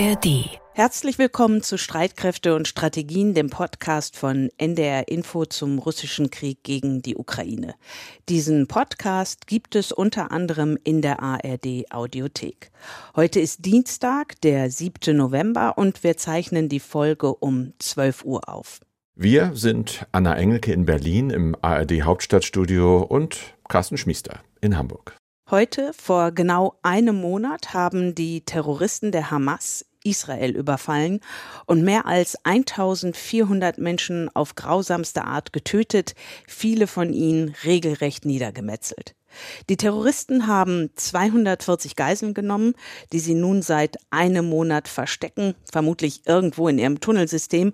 ARD. Herzlich willkommen zu Streitkräfte und Strategien, dem Podcast von NDR Info zum russischen Krieg gegen die Ukraine. Diesen Podcast gibt es unter anderem in der ARD Audiothek. Heute ist Dienstag, der 7. November und wir zeichnen die Folge um 12 Uhr auf. Wir sind Anna Engelke in Berlin im ARD Hauptstadtstudio und Carsten Schmiester in Hamburg. Heute, vor genau einem Monat, haben die Terroristen der Hamas Israel überfallen und mehr als 1400 Menschen auf grausamste Art getötet, viele von ihnen regelrecht niedergemetzelt. Die Terroristen haben 240 Geiseln genommen, die sie nun seit einem Monat verstecken, vermutlich irgendwo in ihrem Tunnelsystem.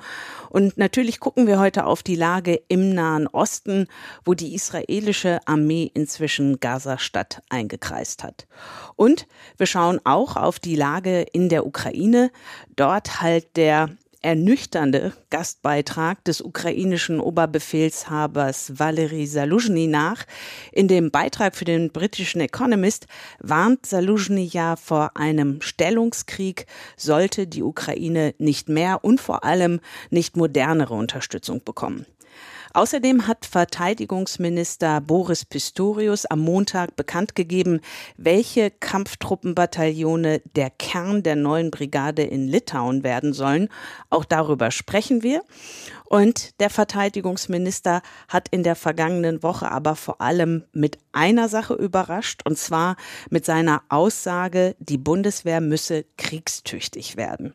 Und natürlich gucken wir heute auf die Lage im Nahen Osten, wo die israelische Armee inzwischen Gaza-Stadt eingekreist hat. Und wir schauen auch auf die Lage in der Ukraine. Dort halt der ernüchternde Gastbeitrag des ukrainischen Oberbefehlshabers Valery Saluzhny nach. In dem Beitrag für den britischen Economist warnt Saluzhny ja vor einem Stellungskrieg, sollte die Ukraine nicht mehr und vor allem nicht modernere Unterstützung bekommen. Außerdem hat Verteidigungsminister Boris Pistorius am Montag bekannt gegeben, welche Kampftruppenbataillone der Kern der neuen Brigade in Litauen werden sollen. Auch darüber sprechen wir. Und der Verteidigungsminister hat in der vergangenen Woche aber vor allem mit einer Sache überrascht, und zwar mit seiner Aussage, die Bundeswehr müsse kriegstüchtig werden.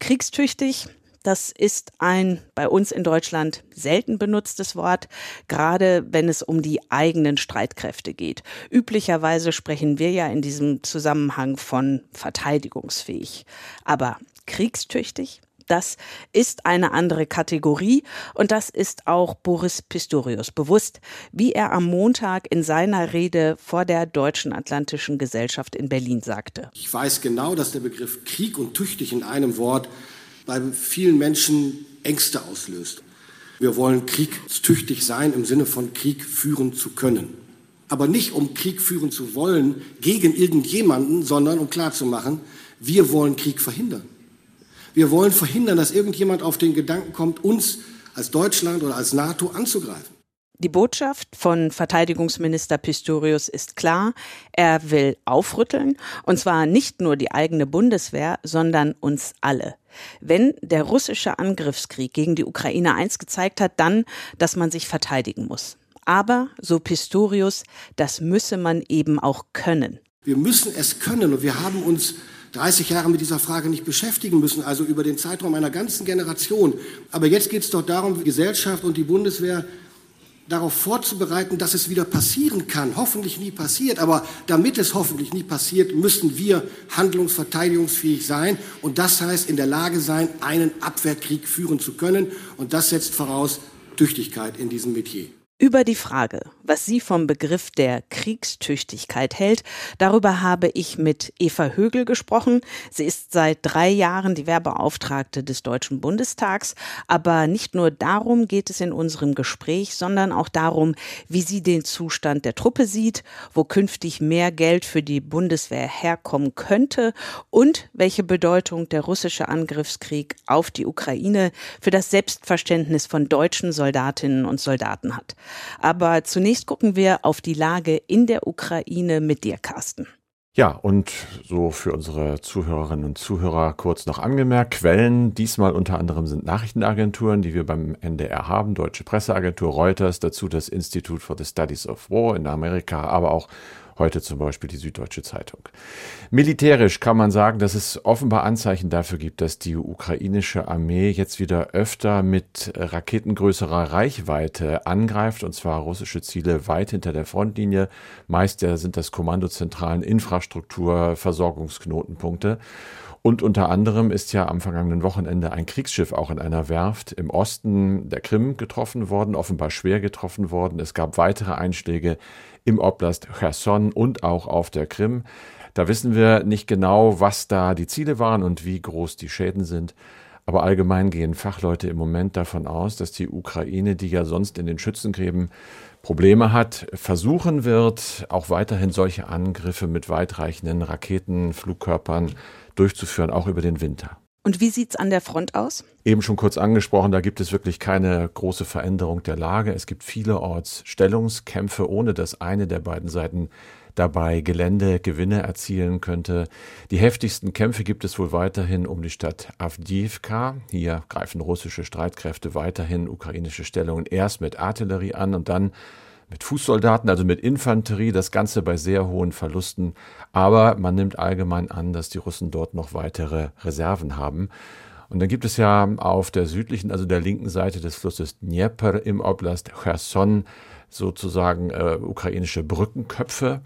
Kriegstüchtig das ist ein bei uns in Deutschland selten benutztes Wort, gerade wenn es um die eigenen Streitkräfte geht. Üblicherweise sprechen wir ja in diesem Zusammenhang von verteidigungsfähig. Aber kriegstüchtig? Das ist eine andere Kategorie und das ist auch Boris Pistorius bewusst, wie er am Montag in seiner Rede vor der Deutschen Atlantischen Gesellschaft in Berlin sagte. Ich weiß genau, dass der Begriff Krieg und tüchtig in einem Wort bei vielen Menschen Ängste auslöst. Wir wollen kriegstüchtig sein im Sinne von Krieg führen zu können. Aber nicht um Krieg führen zu wollen gegen irgendjemanden, sondern um klarzumachen, wir wollen Krieg verhindern. Wir wollen verhindern, dass irgendjemand auf den Gedanken kommt, uns als Deutschland oder als NATO anzugreifen. Die Botschaft von Verteidigungsminister Pistorius ist klar. Er will aufrütteln, und zwar nicht nur die eigene Bundeswehr, sondern uns alle. Wenn der russische Angriffskrieg gegen die Ukraine eins gezeigt hat, dann, dass man sich verteidigen muss. Aber, so Pistorius, das müsse man eben auch können. Wir müssen es können und wir haben uns 30 Jahre mit dieser Frage nicht beschäftigen müssen, also über den Zeitraum einer ganzen Generation. Aber jetzt geht es doch darum, die Gesellschaft und die Bundeswehr darauf vorzubereiten, dass es wieder passieren kann. Hoffentlich nie passiert, aber damit es hoffentlich nie passiert, müssen wir handlungsverteidigungsfähig sein. Und das heißt, in der Lage sein, einen Abwehrkrieg führen zu können. Und das setzt voraus Tüchtigkeit in diesem Metier. Über die Frage, was sie vom Begriff der Kriegstüchtigkeit hält, darüber habe ich mit Eva Högel gesprochen. Sie ist seit drei Jahren die Werbeauftragte des Deutschen Bundestags. Aber nicht nur darum geht es in unserem Gespräch, sondern auch darum, wie sie den Zustand der Truppe sieht, wo künftig mehr Geld für die Bundeswehr herkommen könnte und welche Bedeutung der russische Angriffskrieg auf die Ukraine für das Selbstverständnis von deutschen Soldatinnen und Soldaten hat. Aber zunächst gucken wir auf die Lage in der Ukraine mit dir, Carsten. Ja, und so für unsere Zuhörerinnen und Zuhörer kurz noch angemerkt, Quellen diesmal unter anderem sind Nachrichtenagenturen, die wir beim NDR haben, Deutsche Presseagentur, Reuters, dazu das Institute for the Studies of War in Amerika, aber auch heute zum Beispiel die Süddeutsche Zeitung. Militärisch kann man sagen, dass es offenbar Anzeichen dafür gibt, dass die ukrainische Armee jetzt wieder öfter mit Raketen größerer Reichweite angreift, und zwar russische Ziele weit hinter der Frontlinie. Meist sind das Kommandozentralen, Infrastruktur, Versorgungsknotenpunkte. Und unter anderem ist ja am vergangenen Wochenende ein Kriegsschiff auch in einer Werft im Osten der Krim getroffen worden, offenbar schwer getroffen worden. Es gab weitere Einschläge im Oblast Cherson und auch auf der Krim. Da wissen wir nicht genau, was da die Ziele waren und wie groß die Schäden sind. Aber allgemein gehen Fachleute im Moment davon aus, dass die Ukraine, die ja sonst in den Schützengräben Probleme hat, versuchen wird, auch weiterhin solche Angriffe mit weitreichenden Raketenflugkörpern durchzuführen, auch über den Winter. Und wie sieht es an der Front aus? Eben schon kurz angesprochen, da gibt es wirklich keine große Veränderung der Lage. Es gibt vielerorts Stellungskämpfe, ohne dass eine der beiden Seiten dabei Geländegewinne erzielen könnte. Die heftigsten Kämpfe gibt es wohl weiterhin um die Stadt Avdiivka. Hier greifen russische Streitkräfte weiterhin ukrainische Stellungen erst mit Artillerie an und dann mit Fußsoldaten, also mit Infanterie, das Ganze bei sehr hohen Verlusten. Aber man nimmt allgemein an, dass die Russen dort noch weitere Reserven haben. Und dann gibt es ja auf der südlichen, also der linken Seite des Flusses Dnieper im Oblast Cherson sozusagen äh, ukrainische Brückenköpfe.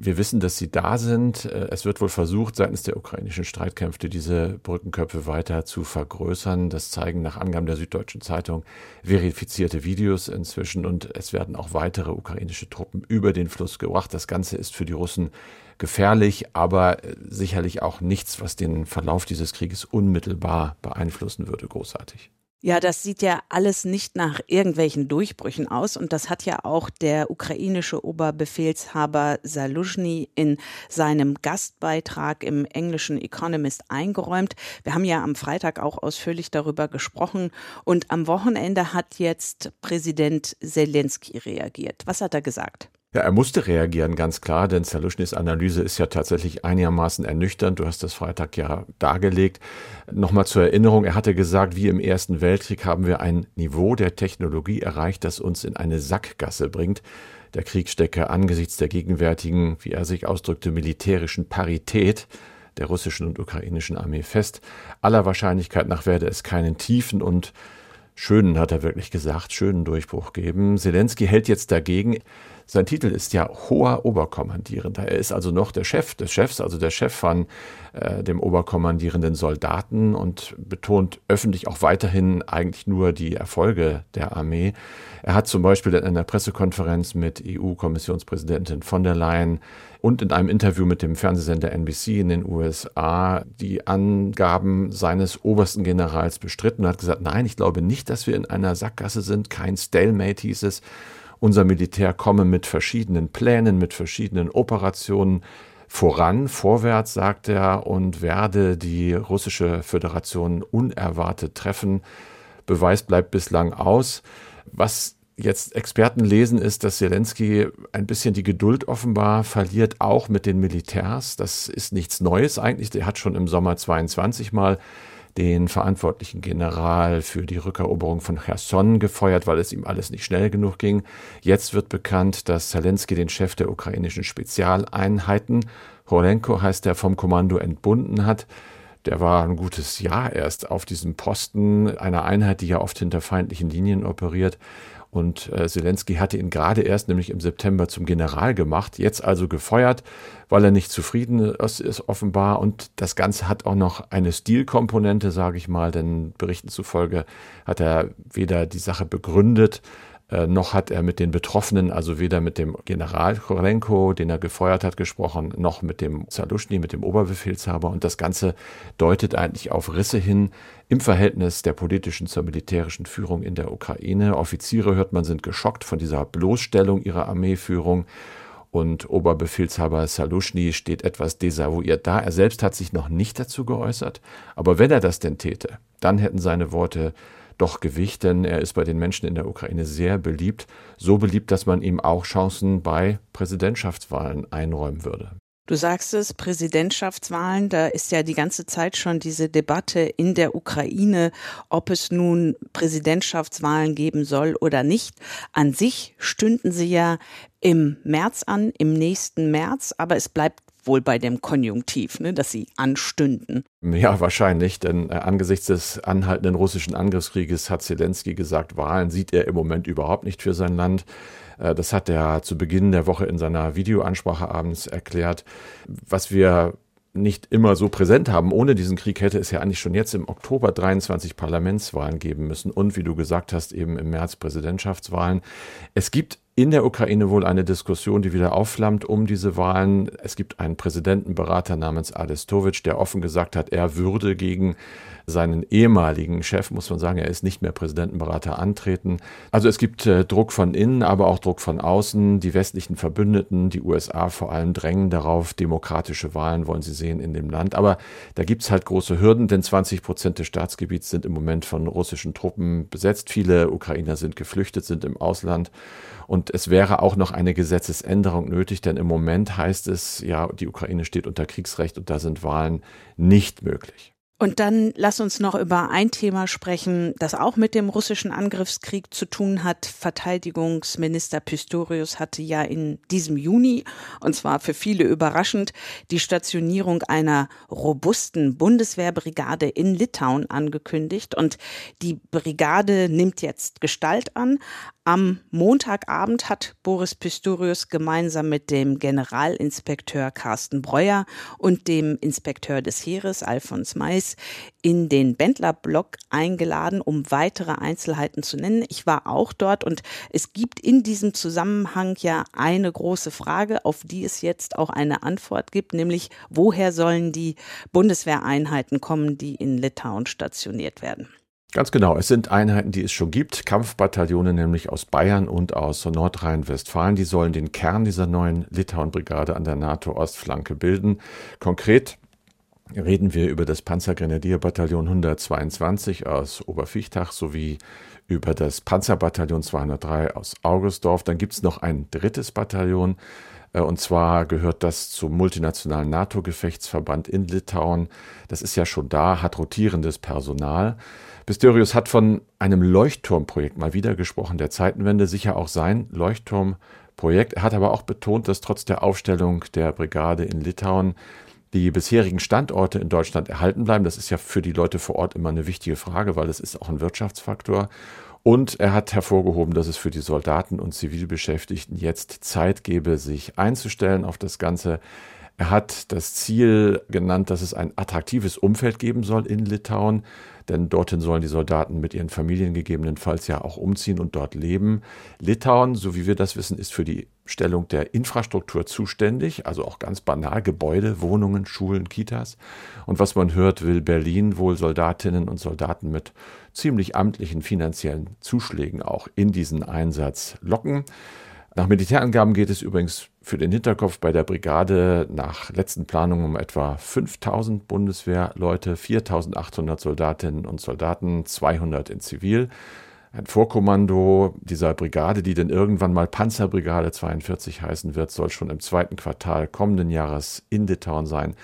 Wir wissen, dass sie da sind. Äh, es wird wohl versucht, seitens der ukrainischen Streitkräfte diese Brückenköpfe weiter zu vergrößern. Das zeigen nach Angaben der Süddeutschen Zeitung verifizierte Videos inzwischen und es werden auch weitere ukrainische Truppen über den Fluss gebracht. Das Ganze ist für die Russen gefährlich, aber äh, sicherlich auch nichts, was den Verlauf dieses Krieges unmittelbar beeinflussen würde, großartig. Ja, das sieht ja alles nicht nach irgendwelchen Durchbrüchen aus. Und das hat ja auch der ukrainische Oberbefehlshaber Saluzhny in seinem Gastbeitrag im englischen Economist eingeräumt. Wir haben ja am Freitag auch ausführlich darüber gesprochen. Und am Wochenende hat jetzt Präsident Zelensky reagiert. Was hat er gesagt? Ja, er musste reagieren, ganz klar, denn Zaluschnys Analyse ist ja tatsächlich einigermaßen ernüchternd. Du hast das Freitag ja dargelegt. Nochmal zur Erinnerung, er hatte gesagt, wie im Ersten Weltkrieg haben wir ein Niveau der Technologie erreicht, das uns in eine Sackgasse bringt. Der Krieg stecke angesichts der gegenwärtigen, wie er sich ausdrückte, militärischen Parität der russischen und ukrainischen Armee fest. Aller Wahrscheinlichkeit nach werde es keinen tiefen und schönen, hat er wirklich gesagt, schönen Durchbruch geben. Zelensky hält jetzt dagegen. Sein Titel ist ja hoher Oberkommandierender. Er ist also noch der Chef des Chefs, also der Chef von äh, dem oberkommandierenden Soldaten und betont öffentlich auch weiterhin eigentlich nur die Erfolge der Armee. Er hat zum Beispiel in einer Pressekonferenz mit EU-Kommissionspräsidentin von der Leyen und in einem Interview mit dem Fernsehsender NBC in den USA die Angaben seines obersten Generals bestritten und hat gesagt, nein, ich glaube nicht, dass wir in einer Sackgasse sind, kein Stalemate hieß es, unser Militär komme mit verschiedenen Plänen, mit verschiedenen Operationen voran, vorwärts, sagt er, und werde die russische Föderation unerwartet treffen. Beweis bleibt bislang aus. Was jetzt Experten lesen, ist, dass Zelensky ein bisschen die Geduld offenbar verliert, auch mit den Militärs. Das ist nichts Neues eigentlich. Der hat schon im Sommer 22 mal den verantwortlichen General für die Rückeroberung von Cherson gefeuert, weil es ihm alles nicht schnell genug ging. Jetzt wird bekannt, dass Zelensky den Chef der ukrainischen Spezialeinheiten, Horenko heißt er, vom Kommando entbunden hat. Der war ein gutes Jahr erst auf diesem Posten einer Einheit, die ja oft hinter feindlichen Linien operiert. Und äh, Zelensky hatte ihn gerade erst, nämlich im September, zum General gemacht, jetzt also gefeuert, weil er nicht zufrieden ist, ist offenbar. Und das Ganze hat auch noch eine Stilkomponente, sage ich mal, denn Berichten zufolge hat er weder die Sache begründet, noch hat er mit den Betroffenen, also weder mit dem General Chorenko, den er gefeuert hat, gesprochen, noch mit dem Zaluschny, mit dem Oberbefehlshaber. Und das Ganze deutet eigentlich auf Risse hin im Verhältnis der politischen zur militärischen Führung in der Ukraine. Offiziere, hört man, sind geschockt von dieser Bloßstellung ihrer Armeeführung. Und Oberbefehlshaber Saluschny steht etwas desavouiert da. Er selbst hat sich noch nicht dazu geäußert. Aber wenn er das denn täte, dann hätten seine Worte doch Gewicht, denn er ist bei den Menschen in der Ukraine sehr beliebt, so beliebt, dass man ihm auch Chancen bei Präsidentschaftswahlen einräumen würde. Du sagst es, Präsidentschaftswahlen, da ist ja die ganze Zeit schon diese Debatte in der Ukraine, ob es nun Präsidentschaftswahlen geben soll oder nicht. An sich stünden sie ja im März an, im nächsten März, aber es bleibt wohl bei dem Konjunktiv, ne, dass sie anstünden. Ja, wahrscheinlich, denn äh, angesichts des anhaltenden russischen Angriffskrieges hat Zelensky gesagt, Wahlen sieht er im Moment überhaupt nicht für sein Land. Äh, das hat er zu Beginn der Woche in seiner Videoansprache abends erklärt. Was wir nicht immer so präsent haben. Ohne diesen Krieg hätte es ja eigentlich schon jetzt im Oktober 23 Parlamentswahlen geben müssen und wie du gesagt hast, eben im März Präsidentschaftswahlen. Es gibt in der Ukraine wohl eine Diskussion, die wieder aufflammt um diese Wahlen. Es gibt einen Präsidentenberater namens Adestovic, der offen gesagt hat, er würde gegen seinen ehemaligen Chef, muss man sagen, er ist nicht mehr Präsidentenberater, antreten. Also es gibt äh, Druck von innen, aber auch Druck von außen. Die westlichen Verbündeten, die USA vor allem drängen darauf, demokratische Wahlen wollen sie sehen in dem Land. Aber da gibt es halt große Hürden, denn 20 Prozent des Staatsgebiets sind im Moment von russischen Truppen besetzt. Viele Ukrainer sind geflüchtet, sind im Ausland. Und es wäre auch noch eine Gesetzesänderung nötig, denn im Moment heißt es, ja, die Ukraine steht unter Kriegsrecht und da sind Wahlen nicht möglich. Und dann lass uns noch über ein Thema sprechen, das auch mit dem russischen Angriffskrieg zu tun hat. Verteidigungsminister Pistorius hatte ja in diesem Juni, und zwar für viele überraschend, die Stationierung einer robusten Bundeswehrbrigade in Litauen angekündigt. Und die Brigade nimmt jetzt Gestalt an. Am Montagabend hat Boris Pistorius gemeinsam mit dem Generalinspekteur Carsten Breuer und dem Inspekteur des Heeres Alfons Mais in den Bendler-Block eingeladen, um weitere Einzelheiten zu nennen. Ich war auch dort und es gibt in diesem Zusammenhang ja eine große Frage, auf die es jetzt auch eine Antwort gibt, nämlich woher sollen die Bundeswehreinheiten kommen, die in Litauen stationiert werden? Ganz genau, es sind Einheiten, die es schon gibt, Kampfbataillone nämlich aus Bayern und aus Nordrhein-Westfalen. Die sollen den Kern dieser neuen Litauen-Brigade an der NATO-Ostflanke bilden. Konkret reden wir über das Panzergrenadierbataillon 122 aus Oberfichtach sowie über das Panzerbataillon 203 aus Augustdorf. Dann gibt es noch ein drittes Bataillon, äh, und zwar gehört das zum multinationalen NATO-Gefechtsverband in Litauen. Das ist ja schon da, hat rotierendes Personal. Pistorius hat von einem Leuchtturmprojekt mal wieder gesprochen, der Zeitenwende, sicher auch sein Leuchtturmprojekt. Er hat aber auch betont, dass trotz der Aufstellung der Brigade in Litauen die bisherigen Standorte in Deutschland erhalten bleiben. Das ist ja für die Leute vor Ort immer eine wichtige Frage, weil das ist auch ein Wirtschaftsfaktor. Und er hat hervorgehoben, dass es für die Soldaten und Zivilbeschäftigten jetzt Zeit gebe, sich einzustellen auf das Ganze. Er hat das Ziel genannt, dass es ein attraktives Umfeld geben soll in Litauen, denn dorthin sollen die Soldaten mit ihren Familien gegebenenfalls ja auch umziehen und dort leben. Litauen, so wie wir das wissen, ist für die Stellung der Infrastruktur zuständig, also auch ganz banal Gebäude, Wohnungen, Schulen, Kitas. Und was man hört, will Berlin wohl Soldatinnen und Soldaten mit ziemlich amtlichen finanziellen Zuschlägen auch in diesen Einsatz locken. Nach Militärangaben geht es übrigens für den Hinterkopf bei der Brigade nach letzten Planungen um etwa 5000 Bundeswehrleute, 4800 Soldatinnen und Soldaten, 200 in Zivil. Ein Vorkommando dieser Brigade, die dann irgendwann mal Panzerbrigade 42 heißen wird, soll schon im zweiten Quartal kommenden Jahres in Litauen sein.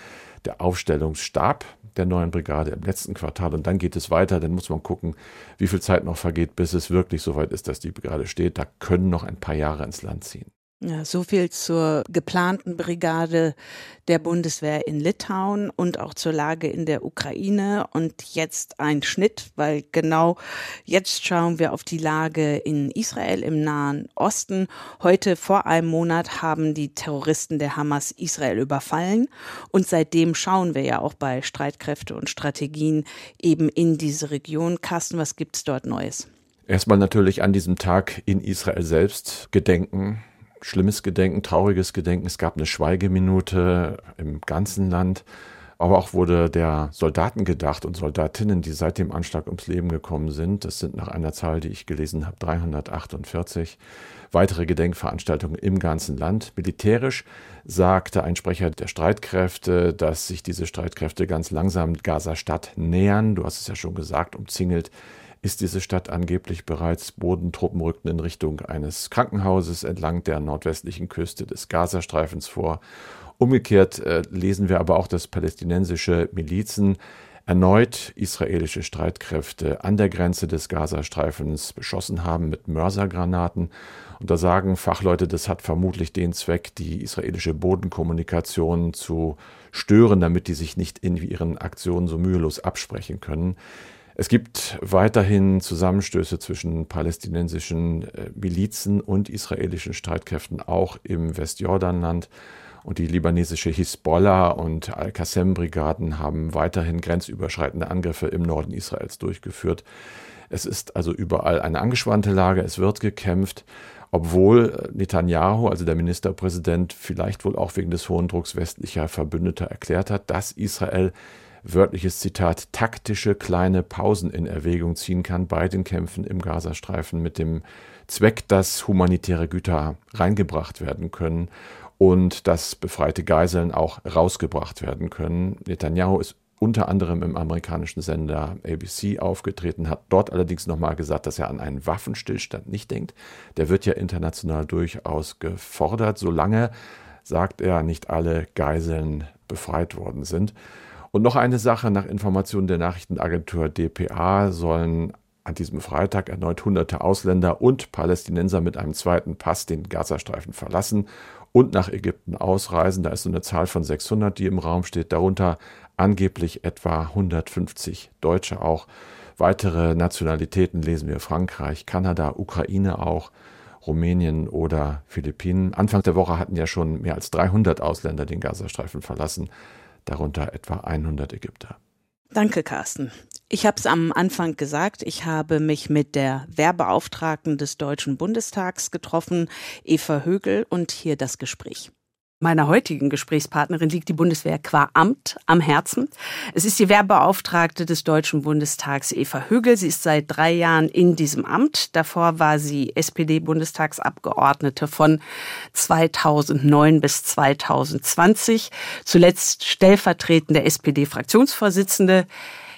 Der Aufstellungsstab der neuen Brigade im letzten Quartal und dann geht es weiter. Dann muss man gucken, wie viel Zeit noch vergeht, bis es wirklich soweit ist, dass die Brigade steht. Da können noch ein paar Jahre ins Land ziehen. Ja, so viel zur geplanten Brigade der Bundeswehr in Litauen und auch zur Lage in der Ukraine. Und jetzt ein Schnitt, weil genau jetzt schauen wir auf die Lage in Israel im Nahen Osten. Heute vor einem Monat haben die Terroristen der Hamas Israel überfallen. Und seitdem schauen wir ja auch bei Streitkräfte und Strategien eben in diese Region. Carsten, was gibt's dort Neues? Erstmal natürlich an diesem Tag in Israel selbst gedenken schlimmes Gedenken, trauriges Gedenken. Es gab eine Schweigeminute im ganzen Land. Aber auch wurde der Soldaten gedacht und Soldatinnen, die seit dem Anschlag ums Leben gekommen sind. Das sind nach einer Zahl, die ich gelesen habe, 348 weitere Gedenkveranstaltungen im ganzen Land. Militärisch sagte ein Sprecher der Streitkräfte, dass sich diese Streitkräfte ganz langsam Gaza-Stadt nähern. Du hast es ja schon gesagt, umzingelt ist diese Stadt angeblich bereits. Bodentruppen rückten in Richtung eines Krankenhauses entlang der nordwestlichen Küste des Gazastreifens vor. Umgekehrt äh, lesen wir aber auch, dass palästinensische Milizen erneut israelische Streitkräfte an der Grenze des Gazastreifens beschossen haben mit Mörsergranaten. Und da sagen Fachleute, das hat vermutlich den Zweck, die israelische Bodenkommunikation zu stören, damit die sich nicht in ihren Aktionen so mühelos absprechen können. Es gibt weiterhin Zusammenstöße zwischen palästinensischen äh, Milizen und israelischen Streitkräften, auch im Westjordanland. Und die libanesische Hisbollah und Al-Qassem-Brigaden haben weiterhin grenzüberschreitende Angriffe im Norden Israels durchgeführt. Es ist also überall eine angespannte Lage, es wird gekämpft. obwohl Netanyahu, also der Ministerpräsident, vielleicht wohl auch wegen des hohen Drucks westlicher Verbündeter erklärt hat, dass Israel wörtliches Zitat, taktische kleine Pausen in Erwägung ziehen kann bei den Kämpfen im Gazastreifen mit dem Zweck, dass humanitäre Güter reingebracht werden können und dass befreite Geiseln auch rausgebracht werden können. Netanyahu ist unter anderem im amerikanischen Sender ABC aufgetreten, hat dort allerdings nochmal gesagt, dass er an einen Waffenstillstand nicht denkt. Der wird ja international durchaus gefordert, solange, sagt er, nicht alle Geiseln befreit worden sind. Und noch eine Sache, nach Informationen der Nachrichtenagentur dpa sollen an diesem Freitag erneut hunderte Ausländer und Palästinenser mit einem zweiten Pass den Gazastreifen verlassen und nach Ägypten ausreisen. Da ist so eine Zahl von 600, die im Raum steht, darunter angeblich etwa 150 Deutsche auch. Weitere Nationalitäten lesen wir Frankreich, Kanada, Ukraine auch. Rumänien oder Philippinen. Anfang der Woche hatten ja schon mehr als 300 Ausländer den Gazastreifen verlassen darunter etwa 100 Ägypter. Danke, Carsten. Ich habe es am Anfang gesagt, ich habe mich mit der Wehrbeauftragten des Deutschen Bundestags getroffen, Eva Högel, und hier das Gespräch. Meiner heutigen Gesprächspartnerin liegt die Bundeswehr qua Amt am Herzen. Es ist die Wehrbeauftragte des Deutschen Bundestags Eva Högel. Sie ist seit drei Jahren in diesem Amt. Davor war sie SPD-Bundestagsabgeordnete von 2009 bis 2020. Zuletzt stellvertretende SPD-Fraktionsvorsitzende.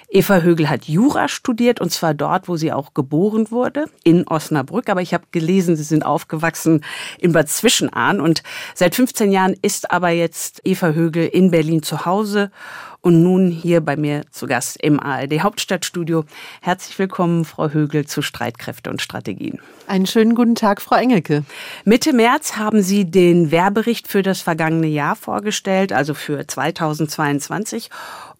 Eva Högel hat Jura studiert und zwar dort, wo sie auch geboren wurde, in Osnabrück. Aber ich habe gelesen, sie sind aufgewachsen in Bad Zwischenahn und seit 15 Jahren ist aber jetzt Eva Högel in Berlin zu Hause und nun hier bei mir zu Gast im ARD Hauptstadtstudio. Herzlich willkommen, Frau Högel, zu Streitkräfte und Strategien. Einen schönen guten Tag, Frau Engelke. Mitte März haben Sie den Wehrbericht für das vergangene Jahr vorgestellt, also für 2022.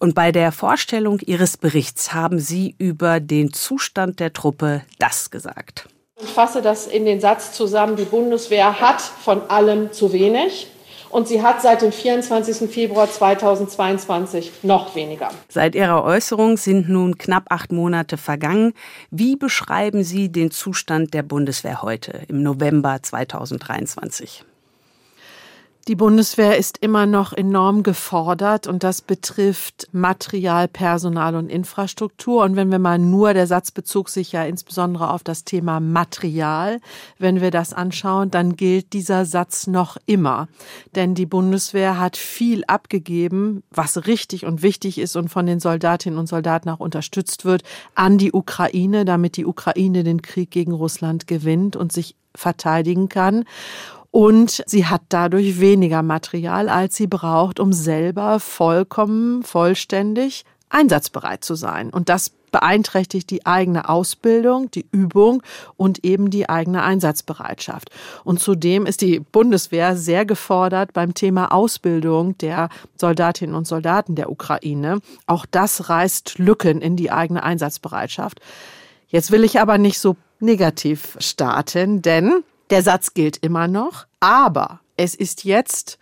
Und bei der Vorstellung Ihres Berichts haben Sie über den Zustand der Truppe das gesagt. Ich fasse das in den Satz zusammen, die Bundeswehr hat von allem zu wenig und sie hat seit dem 24. Februar 2022 noch weniger. Seit Ihrer Äußerung sind nun knapp acht Monate vergangen. Wie beschreiben Sie den Zustand der Bundeswehr heute im November 2023? Die Bundeswehr ist immer noch enorm gefordert und das betrifft Material, Personal und Infrastruktur. Und wenn wir mal nur, der Satz bezog sich ja insbesondere auf das Thema Material, wenn wir das anschauen, dann gilt dieser Satz noch immer. Denn die Bundeswehr hat viel abgegeben, was richtig und wichtig ist und von den Soldatinnen und Soldaten auch unterstützt wird, an die Ukraine, damit die Ukraine den Krieg gegen Russland gewinnt und sich verteidigen kann und sie hat dadurch weniger Material, als sie braucht, um selber vollkommen, vollständig einsatzbereit zu sein. Und das beeinträchtigt die eigene Ausbildung, die Übung und eben die eigene Einsatzbereitschaft. Und zudem ist die Bundeswehr sehr gefordert beim Thema Ausbildung der Soldatinnen und Soldaten der Ukraine. Auch das reißt Lücken in die eigene Einsatzbereitschaft. Jetzt will ich aber nicht so negativ starten, denn der Satz gilt immer noch, aber es ist jetzt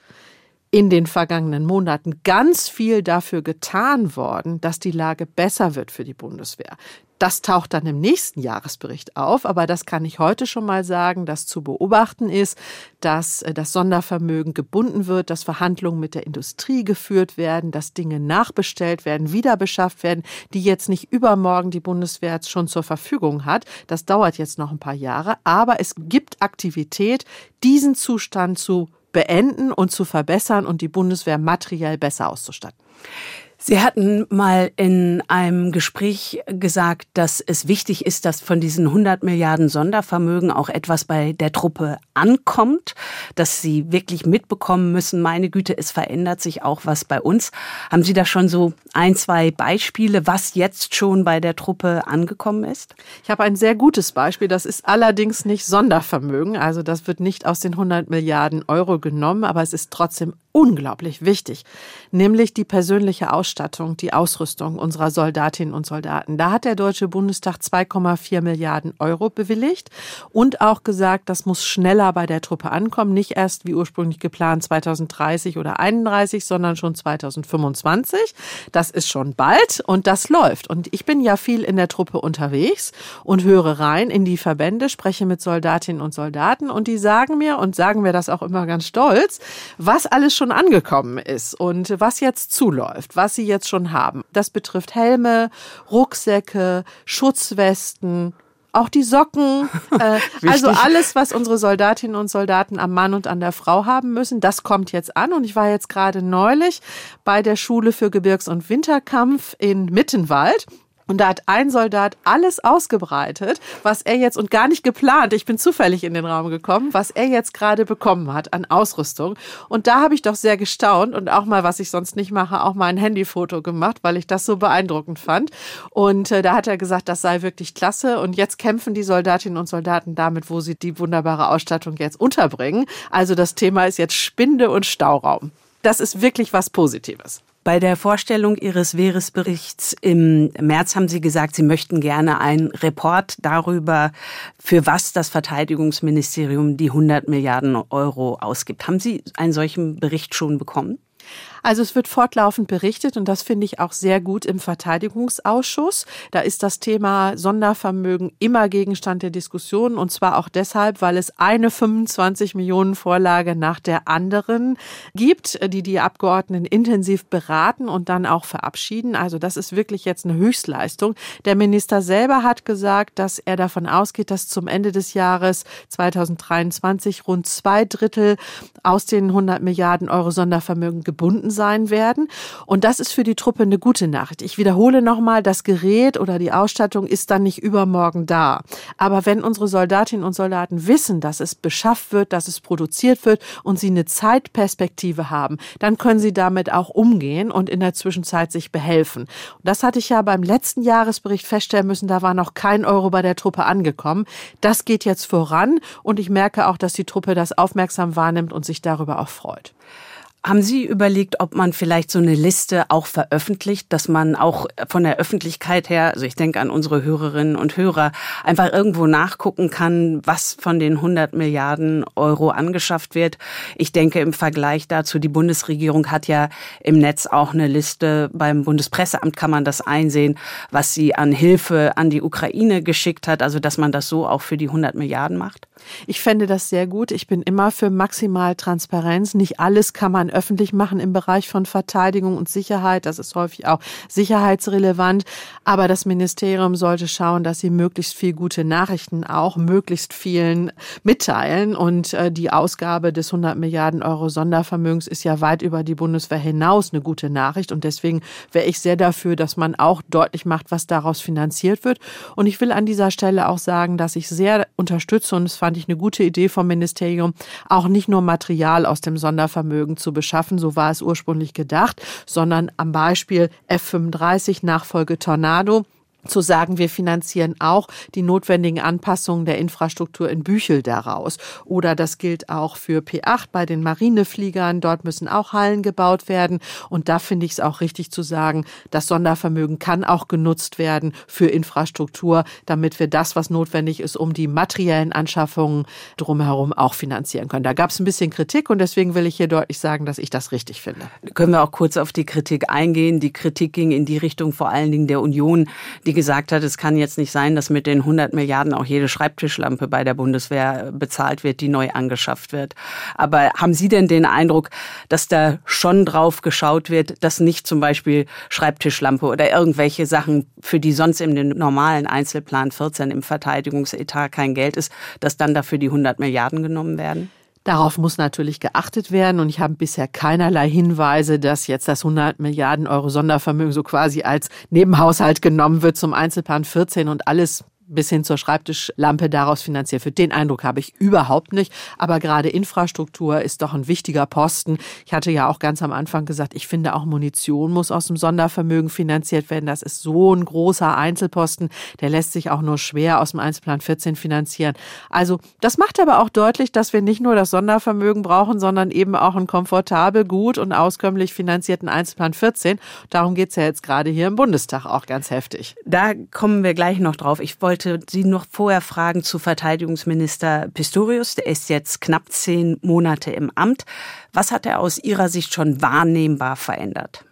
in den vergangenen Monaten ganz viel dafür getan worden, dass die Lage besser wird für die Bundeswehr. Das taucht dann im nächsten Jahresbericht auf, aber das kann ich heute schon mal sagen, dass zu beobachten ist, dass äh, das Sondervermögen gebunden wird, dass Verhandlungen mit der Industrie geführt werden, dass Dinge nachbestellt werden, wiederbeschafft werden, die jetzt nicht übermorgen die Bundeswehr schon zur Verfügung hat. Das dauert jetzt noch ein paar Jahre, aber es gibt Aktivität, diesen Zustand zu beenden und zu verbessern und die Bundeswehr materiell besser auszustatten. Sie hatten mal in einem Gespräch gesagt, dass es wichtig ist, dass von diesen 100 Milliarden Sondervermögen auch etwas bei der Truppe ankommt, dass sie wirklich mitbekommen müssen, meine Güte, es verändert sich auch was bei uns. Haben Sie da schon so ein, zwei Beispiele, was jetzt schon bei der Truppe angekommen ist? Ich habe ein sehr gutes Beispiel. Das ist allerdings nicht Sondervermögen. Also das wird nicht aus den 100 Milliarden Euro genommen, aber es ist trotzdem unglaublich wichtig, nämlich die persönliche Ausstattung, die Ausrüstung unserer Soldatinnen und Soldaten. Da hat der Deutsche Bundestag 2,4 Milliarden Euro bewilligt und auch gesagt, das muss schneller bei der Truppe ankommen, nicht erst wie ursprünglich geplant 2030 oder 31, sondern schon 2025. Das ist schon bald und das läuft. Und ich bin ja viel in der Truppe unterwegs und höre rein in die Verbände, spreche mit Soldatinnen und Soldaten und die sagen mir und sagen mir das auch immer ganz stolz, was alles schon angekommen ist und was jetzt zuläuft, was sie jetzt schon haben. Das betrifft Helme, Rucksäcke, Schutzwesten, auch die Socken, äh, also alles, was unsere Soldatinnen und Soldaten am Mann und an der Frau haben müssen, das kommt jetzt an. Und ich war jetzt gerade neulich bei der Schule für Gebirgs- und Winterkampf in Mittenwald. Und da hat ein Soldat alles ausgebreitet, was er jetzt und gar nicht geplant, ich bin zufällig in den Raum gekommen, was er jetzt gerade bekommen hat an Ausrüstung. Und da habe ich doch sehr gestaunt und auch mal, was ich sonst nicht mache, auch mal ein Handyfoto gemacht, weil ich das so beeindruckend fand. Und äh, da hat er gesagt, das sei wirklich klasse. Und jetzt kämpfen die Soldatinnen und Soldaten damit, wo sie die wunderbare Ausstattung jetzt unterbringen. Also das Thema ist jetzt Spinde und Stauraum. Das ist wirklich was Positives. Bei der Vorstellung Ihres Wehresberichts im März haben Sie gesagt, Sie möchten gerne einen Report darüber, für was das Verteidigungsministerium die 100 Milliarden Euro ausgibt. Haben Sie einen solchen Bericht schon bekommen? Also es wird fortlaufend berichtet und das finde ich auch sehr gut im Verteidigungsausschuss. Da ist das Thema Sondervermögen immer Gegenstand der Diskussion und zwar auch deshalb, weil es eine 25 Millionen Vorlage nach der anderen gibt, die die Abgeordneten intensiv beraten und dann auch verabschieden. Also das ist wirklich jetzt eine Höchstleistung. Der Minister selber hat gesagt, dass er davon ausgeht, dass zum Ende des Jahres 2023 rund zwei Drittel aus den 100 Milliarden Euro Sondervermögen gebunden sein werden. Und das ist für die Truppe eine gute Nachricht. Ich wiederhole nochmal, das Gerät oder die Ausstattung ist dann nicht übermorgen da. Aber wenn unsere Soldatinnen und Soldaten wissen, dass es beschafft wird, dass es produziert wird und sie eine Zeitperspektive haben, dann können sie damit auch umgehen und in der Zwischenzeit sich behelfen. Und das hatte ich ja beim letzten Jahresbericht feststellen müssen, da war noch kein Euro bei der Truppe angekommen. Das geht jetzt voran und ich merke auch, dass die Truppe das aufmerksam wahrnimmt und sich darüber auch freut. Haben Sie überlegt, ob man vielleicht so eine Liste auch veröffentlicht, dass man auch von der Öffentlichkeit her, also ich denke an unsere Hörerinnen und Hörer, einfach irgendwo nachgucken kann, was von den 100 Milliarden Euro angeschafft wird? Ich denke im Vergleich dazu, die Bundesregierung hat ja im Netz auch eine Liste, beim Bundespresseamt kann man das einsehen, was sie an Hilfe an die Ukraine geschickt hat, also dass man das so auch für die 100 Milliarden macht? Ich fände das sehr gut. Ich bin immer für maximal Transparenz. Nicht alles kann man öffentlich machen im Bereich von Verteidigung und Sicherheit. Das ist häufig auch sicherheitsrelevant. Aber das Ministerium sollte schauen, dass sie möglichst viel gute Nachrichten auch möglichst vielen mitteilen. Und äh, die Ausgabe des 100 Milliarden Euro Sondervermögens ist ja weit über die Bundeswehr hinaus eine gute Nachricht. Und deswegen wäre ich sehr dafür, dass man auch deutlich macht, was daraus finanziert wird. Und ich will an dieser Stelle auch sagen, dass ich sehr unterstütze und es fand ich eine gute Idee vom Ministerium, auch nicht nur Material aus dem Sondervermögen zu beschaffen, so war es ursprünglich gedacht, sondern am Beispiel F35 Nachfolge Tornado zu sagen, wir finanzieren auch die notwendigen Anpassungen der Infrastruktur in Büchel daraus. Oder das gilt auch für P8 bei den Marinefliegern. Dort müssen auch Hallen gebaut werden. Und da finde ich es auch richtig zu sagen, das Sondervermögen kann auch genutzt werden für Infrastruktur, damit wir das, was notwendig ist, um die materiellen Anschaffungen drumherum auch finanzieren können. Da gab es ein bisschen Kritik und deswegen will ich hier deutlich sagen, dass ich das richtig finde. Können wir auch kurz auf die Kritik eingehen? Die Kritik ging in die Richtung vor allen Dingen der Union, die gesagt hat, es kann jetzt nicht sein, dass mit den 100 Milliarden auch jede Schreibtischlampe bei der Bundeswehr bezahlt wird, die neu angeschafft wird. Aber haben Sie denn den Eindruck, dass da schon drauf geschaut wird, dass nicht zum Beispiel Schreibtischlampe oder irgendwelche Sachen, für die sonst im normalen Einzelplan 14 im Verteidigungsetat kein Geld ist, dass dann dafür die 100 Milliarden genommen werden? Darauf muss natürlich geachtet werden und ich habe bisher keinerlei Hinweise, dass jetzt das 100 Milliarden Euro Sondervermögen so quasi als Nebenhaushalt genommen wird zum Einzelplan 14 und alles bis hin zur Schreibtischlampe daraus finanziert wird. Den Eindruck habe ich überhaupt nicht. Aber gerade Infrastruktur ist doch ein wichtiger Posten. Ich hatte ja auch ganz am Anfang gesagt, ich finde auch Munition muss aus dem Sondervermögen finanziert werden. Das ist so ein großer Einzelposten. Der lässt sich auch nur schwer aus dem Einzelplan 14 finanzieren. Also das macht aber auch deutlich, dass wir nicht nur das Sondervermögen brauchen, sondern eben auch einen komfortabel, gut und auskömmlich finanzierten Einzelplan 14. Darum geht es ja jetzt gerade hier im Bundestag auch ganz heftig. Da kommen wir gleich noch drauf. Ich wollte wollte Sie noch vorher fragen zu Verteidigungsminister Pistorius. Der ist jetzt knapp zehn Monate im Amt. Was hat er aus Ihrer Sicht schon wahrnehmbar verändert?